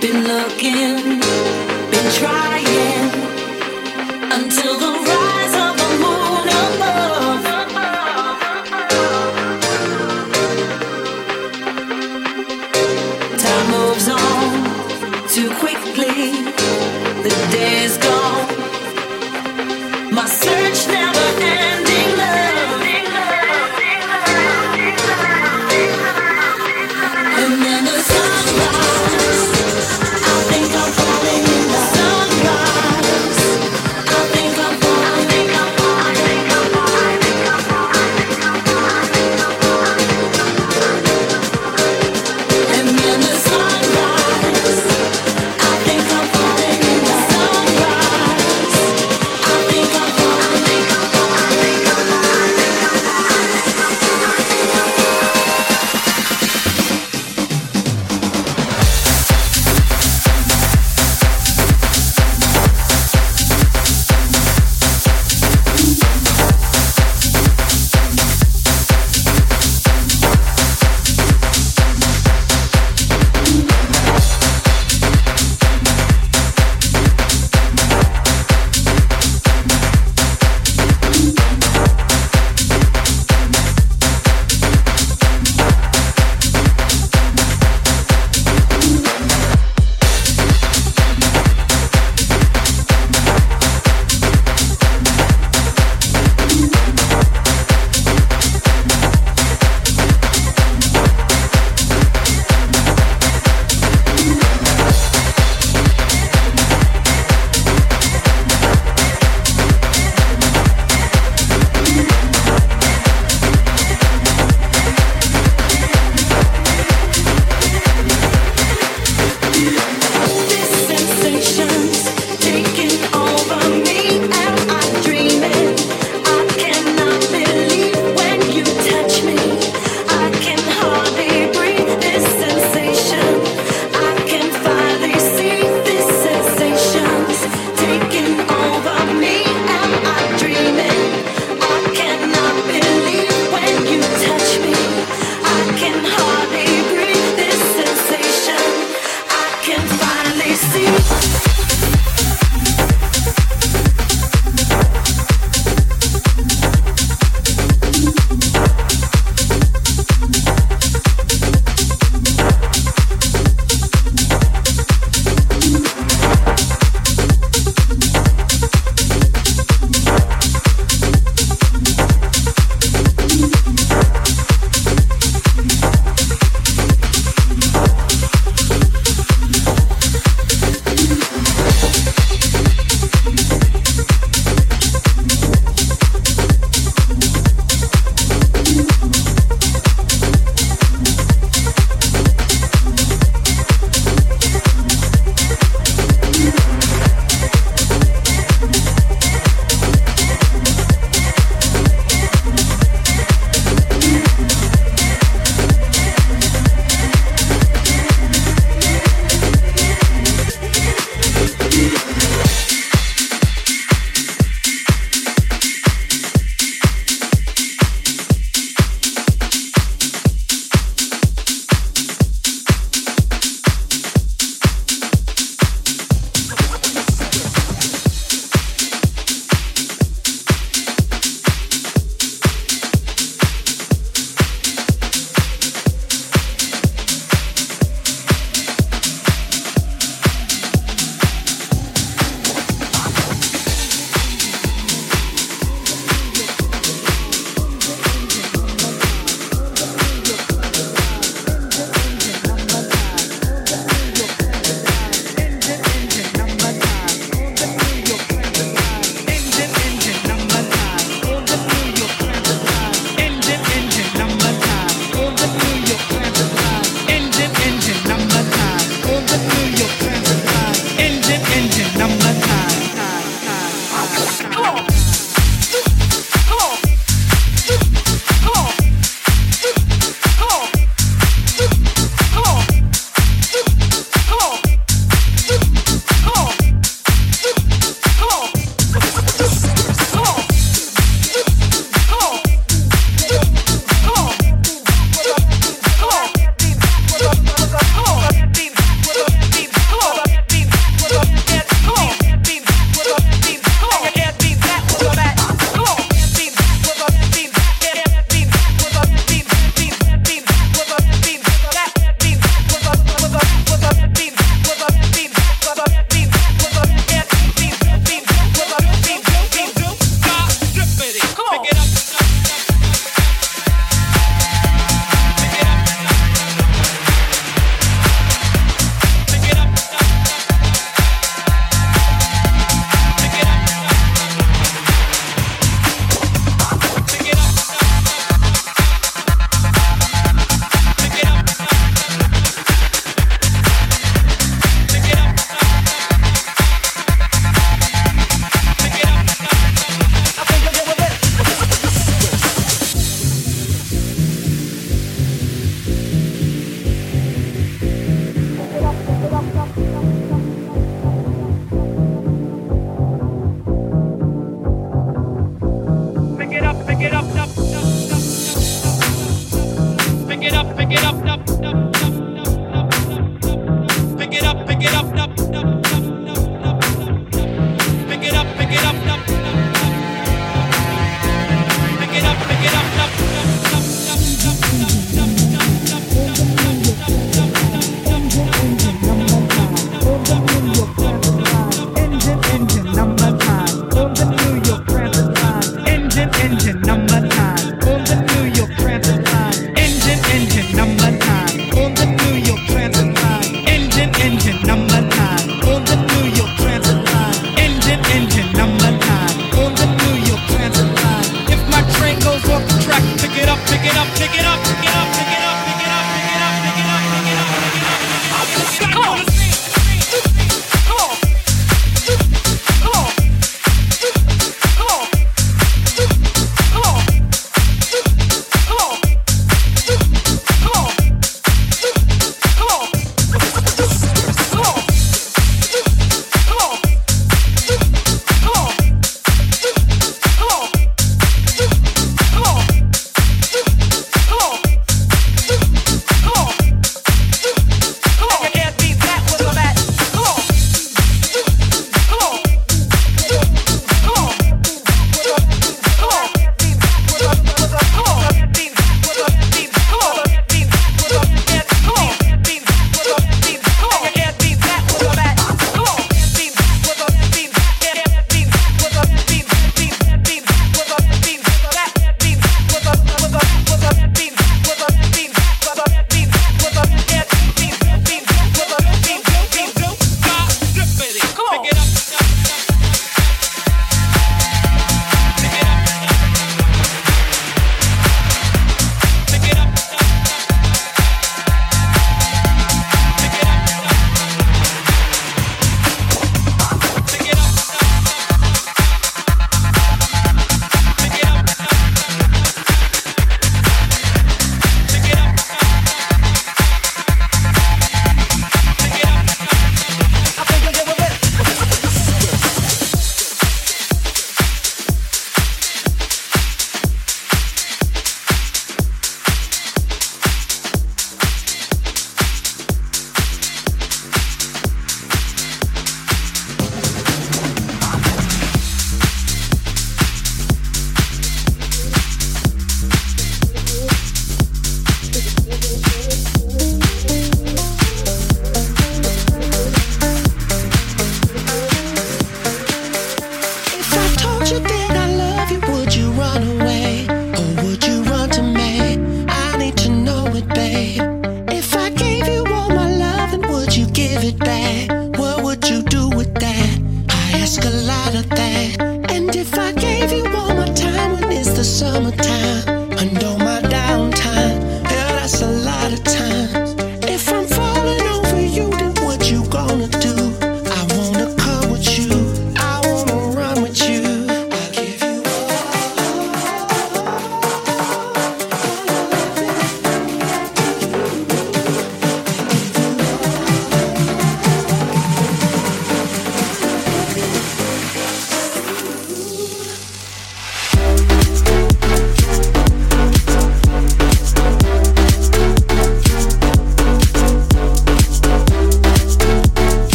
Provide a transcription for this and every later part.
been looking, been trying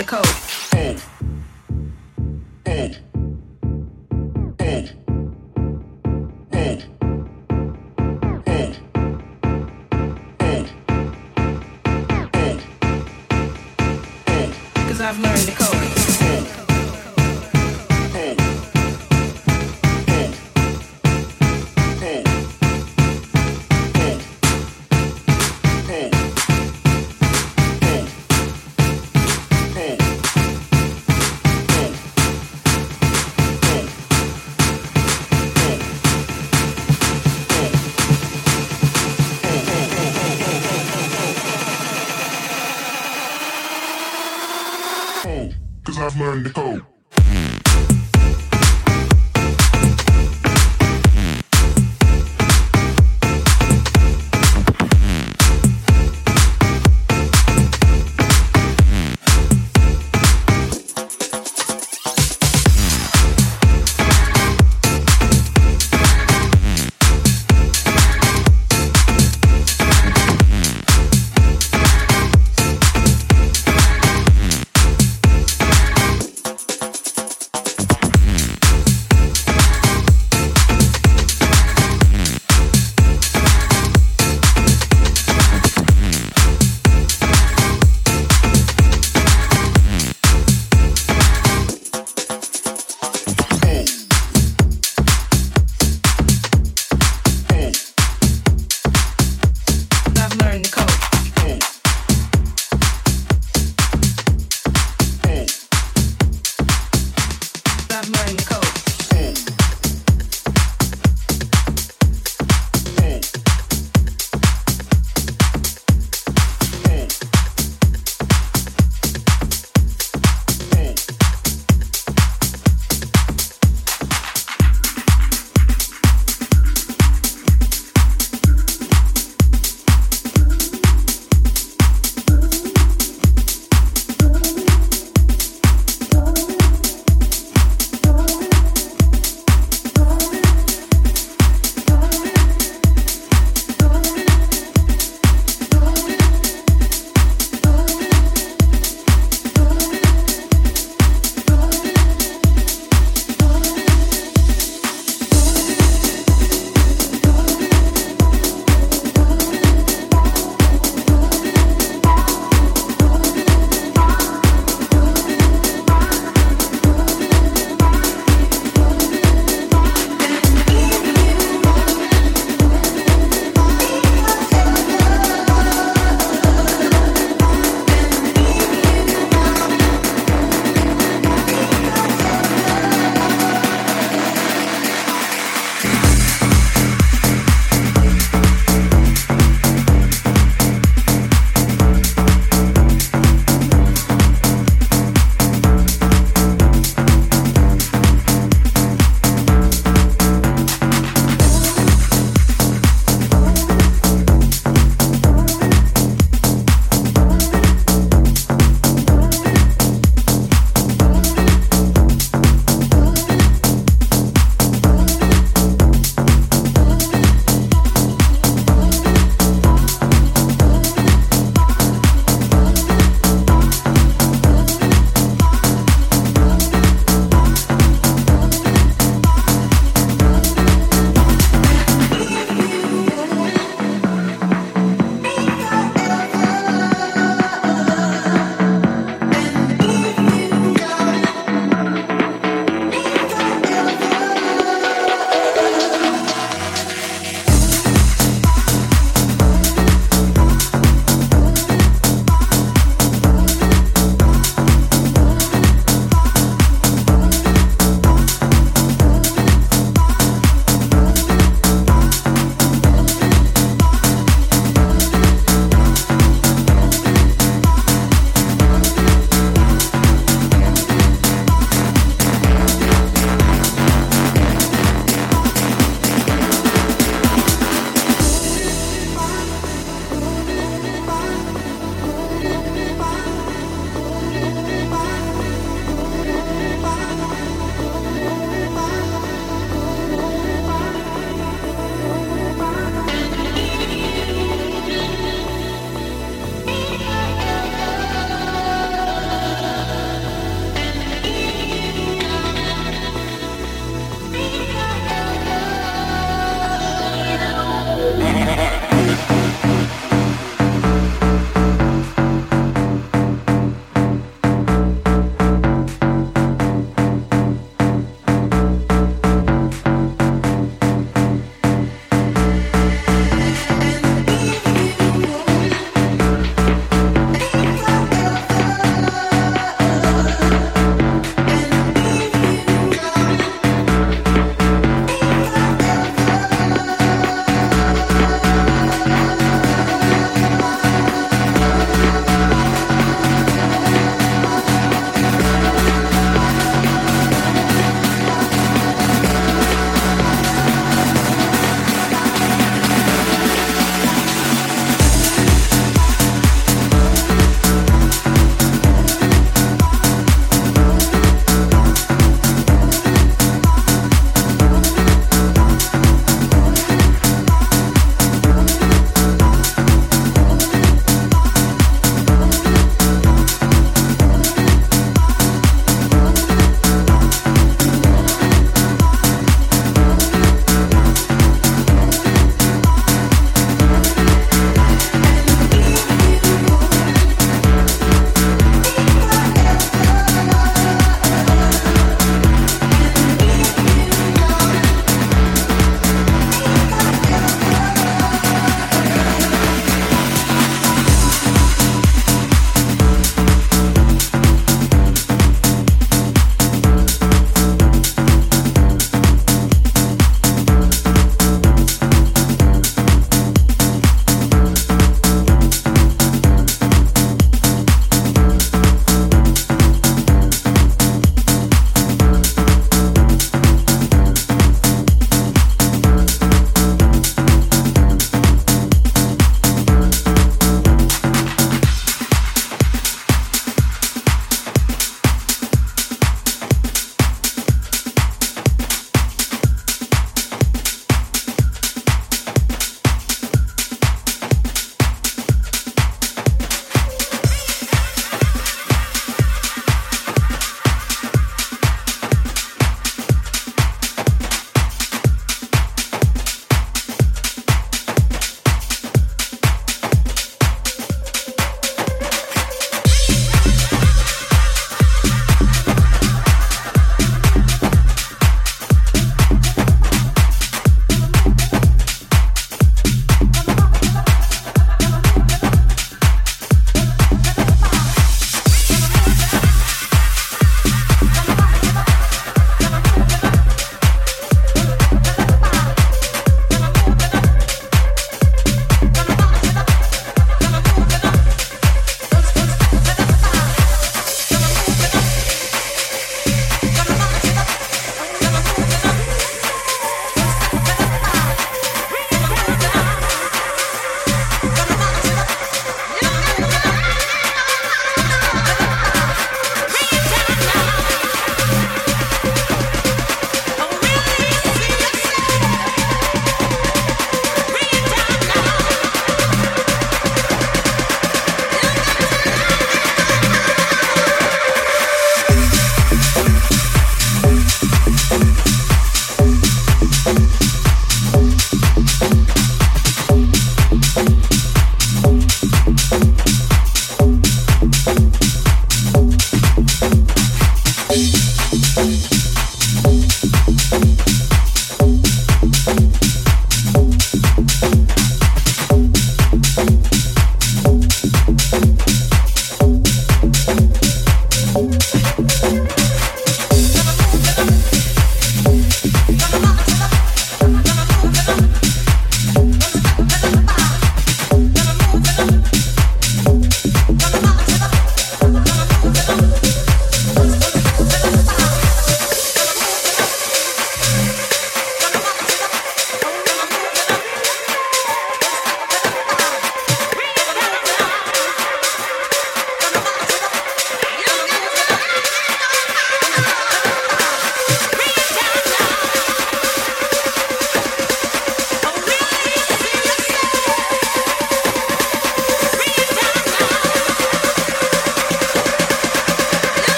the code. Cause I've learned the code. I've the code.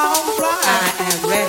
I am ready.